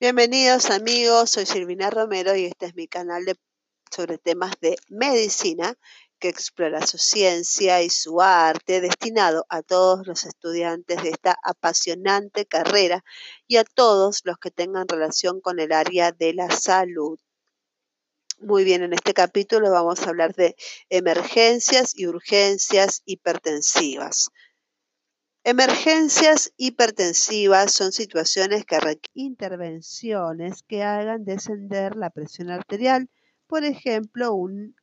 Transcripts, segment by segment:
Bienvenidos amigos, soy Silvina Romero y este es mi canal sobre temas de medicina que explora su ciencia y su arte destinado a todos los estudiantes de esta apasionante carrera y a todos los que tengan relación con el área de la salud. Muy bien, en este capítulo vamos a hablar de emergencias y urgencias hipertensivas. Emergencias hipertensivas son situaciones que requieren intervenciones que hagan descender la presión arterial, por ejemplo, un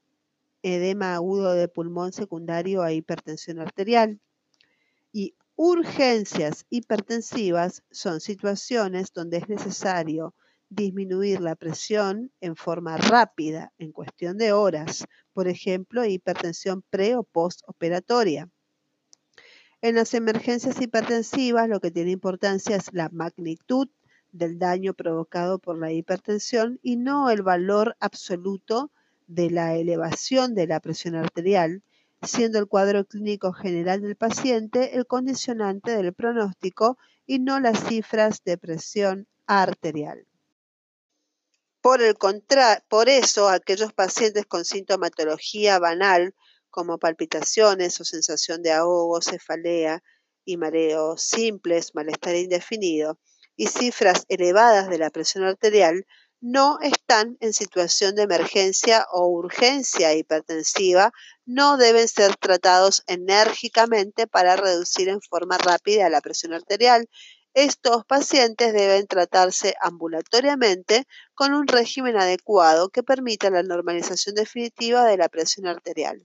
edema agudo de pulmón secundario a hipertensión arterial. Y urgencias hipertensivas son situaciones donde es necesario disminuir la presión en forma rápida, en cuestión de horas, por ejemplo, hipertensión pre o postoperatoria. En las emergencias hipertensivas lo que tiene importancia es la magnitud del daño provocado por la hipertensión y no el valor absoluto de la elevación de la presión arterial, siendo el cuadro clínico general del paciente el condicionante del pronóstico y no las cifras de presión arterial. Por, el por eso, aquellos pacientes con sintomatología banal como palpitaciones o sensación de ahogo, cefalea y mareo simples, malestar indefinido y cifras elevadas de la presión arterial, no están en situación de emergencia o urgencia hipertensiva, no deben ser tratados enérgicamente para reducir en forma rápida la presión arterial. Estos pacientes deben tratarse ambulatoriamente con un régimen adecuado que permita la normalización definitiva de la presión arterial.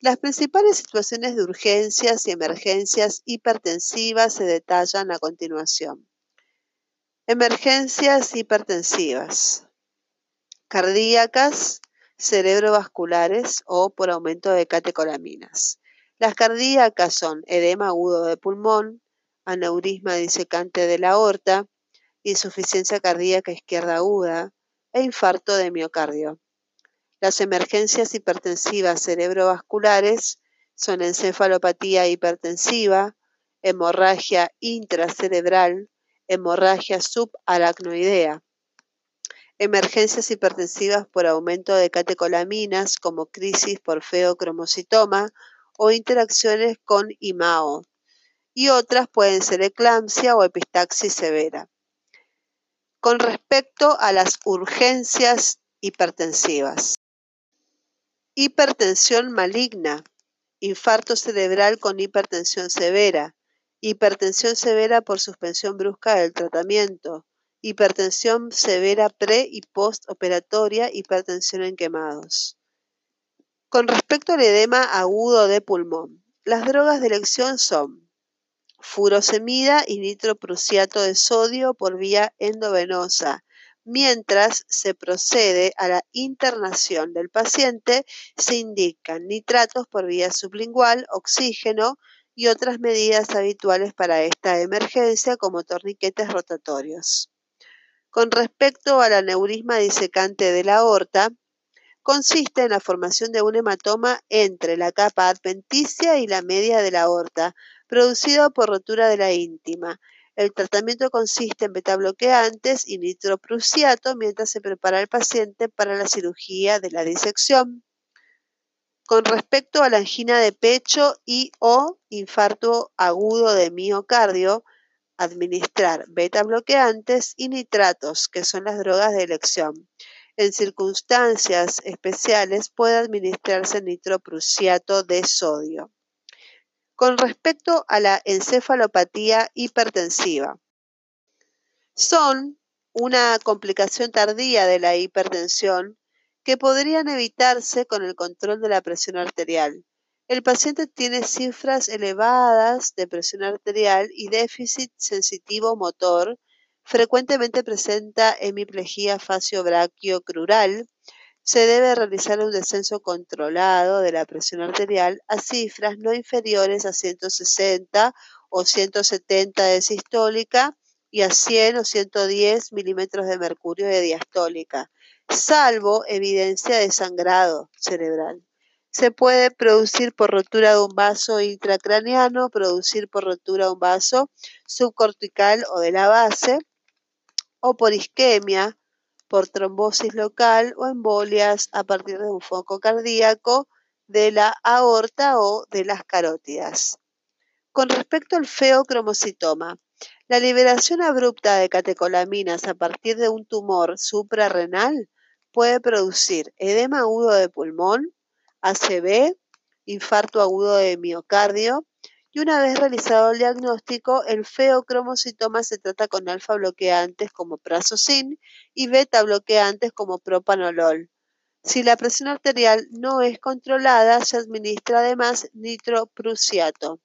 Las principales situaciones de urgencias y emergencias hipertensivas se detallan a continuación. Emergencias hipertensivas. Cardíacas, cerebrovasculares o por aumento de catecolaminas. Las cardíacas son edema agudo de pulmón, aneurisma disecante de la aorta, insuficiencia cardíaca izquierda aguda e infarto de miocardio. Las emergencias hipertensivas cerebrovasculares son encefalopatía hipertensiva, hemorragia intracerebral, hemorragia subaracnoidea. Emergencias hipertensivas por aumento de catecolaminas como crisis por feocromocitoma o interacciones con IMAO. Y otras pueden ser eclampsia o epistaxis severa. Con respecto a las urgencias hipertensivas. Hipertensión maligna, infarto cerebral con hipertensión severa, hipertensión severa por suspensión brusca del tratamiento, hipertensión severa pre y postoperatoria, hipertensión en quemados. Con respecto al edema agudo de pulmón, las drogas de elección son furosemida y nitroprusiato de sodio por vía endovenosa, Mientras se procede a la internación del paciente, se indican nitratos por vía sublingual, oxígeno y otras medidas habituales para esta emergencia como torniquetes rotatorios. Con respecto al aneurisma disecante de la aorta, consiste en la formación de un hematoma entre la capa adventicia y la media de la aorta, producido por rotura de la íntima. El tratamiento consiste en betabloqueantes y nitroprusiato mientras se prepara el paciente para la cirugía de la disección. Con respecto a la angina de pecho y o infarto agudo de miocardio, administrar betabloqueantes y nitratos, que son las drogas de elección. En circunstancias especiales puede administrarse nitroprusiato de sodio. Con respecto a la encefalopatía hipertensiva, son una complicación tardía de la hipertensión que podrían evitarse con el control de la presión arterial. El paciente tiene cifras elevadas de presión arterial y déficit sensitivo motor, frecuentemente presenta hemiplegia facio-braquio-crural, se debe realizar un descenso controlado de la presión arterial a cifras no inferiores a 160 o 170 de sistólica y a 100 o 110 milímetros de mercurio de diastólica, salvo evidencia de sangrado cerebral. Se puede producir por rotura de un vaso intracraniano, producir por rotura de un vaso subcortical o de la base, o por isquemia, por trombosis local o embolias a partir de un foco cardíaco de la aorta o de las carótidas. Con respecto al feocromocitoma, la liberación abrupta de catecolaminas a partir de un tumor suprarrenal puede producir edema agudo de pulmón, ACV, infarto agudo de miocardio, y una vez realizado el diagnóstico, el feocromocitoma se trata con alfa bloqueantes como prazosine y beta bloqueantes como propanolol. Si la presión arterial no es controlada, se administra además nitroprusiato.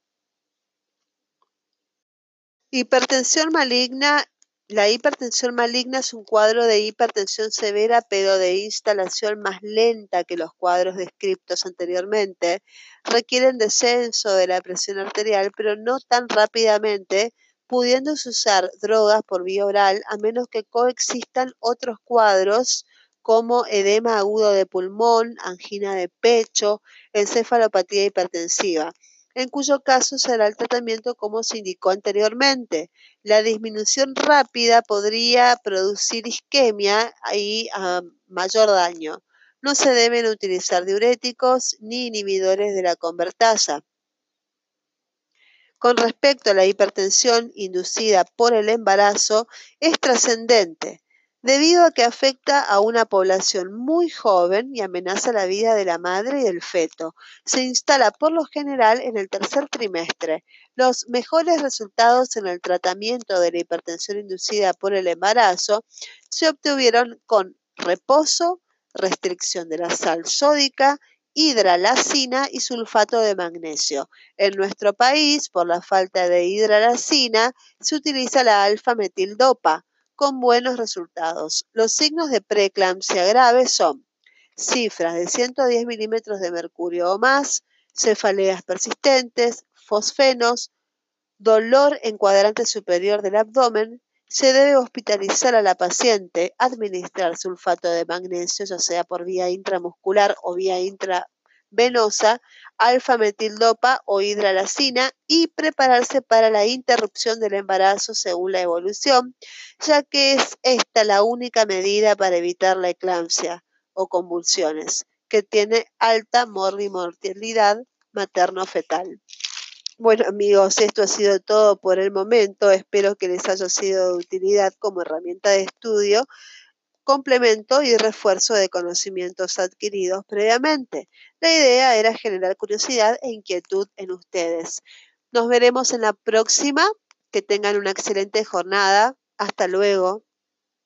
Hipertensión maligna. La hipertensión maligna es un cuadro de hipertensión severa, pero de instalación más lenta que los cuadros descritos anteriormente. Requieren descenso de la presión arterial, pero no tan rápidamente, pudiéndose usar drogas por vía oral a menos que coexistan otros cuadros como edema agudo de pulmón, angina de pecho, encefalopatía hipertensiva en cuyo caso será el tratamiento como se indicó anteriormente. La disminución rápida podría producir isquemia y mayor daño. No se deben utilizar diuréticos ni inhibidores de la convertasa. Con respecto a la hipertensión inducida por el embarazo, es trascendente debido a que afecta a una población muy joven y amenaza la vida de la madre y del feto. Se instala por lo general en el tercer trimestre. Los mejores resultados en el tratamiento de la hipertensión inducida por el embarazo se obtuvieron con reposo, restricción de la sal sódica, hidralacina y sulfato de magnesio. En nuestro país, por la falta de hidralacina, se utiliza la alfa-metildopa con buenos resultados. Los signos de preeclampsia grave son cifras de 110 milímetros de mercurio o más, cefaleas persistentes, fosfenos, dolor en cuadrante superior del abdomen, se debe hospitalizar a la paciente, administrar sulfato de magnesio, ya sea por vía intramuscular o vía intravenosa, alfa-metildopa o hidralacina y prepararse para la interrupción del embarazo según la evolución, ya que es esta la única medida para evitar la eclampsia o convulsiones, que tiene alta mortalidad materno-fetal. Bueno amigos, esto ha sido todo por el momento. Espero que les haya sido de utilidad como herramienta de estudio complemento y refuerzo de conocimientos adquiridos previamente. La idea era generar curiosidad e inquietud en ustedes. Nos veremos en la próxima. Que tengan una excelente jornada. Hasta luego.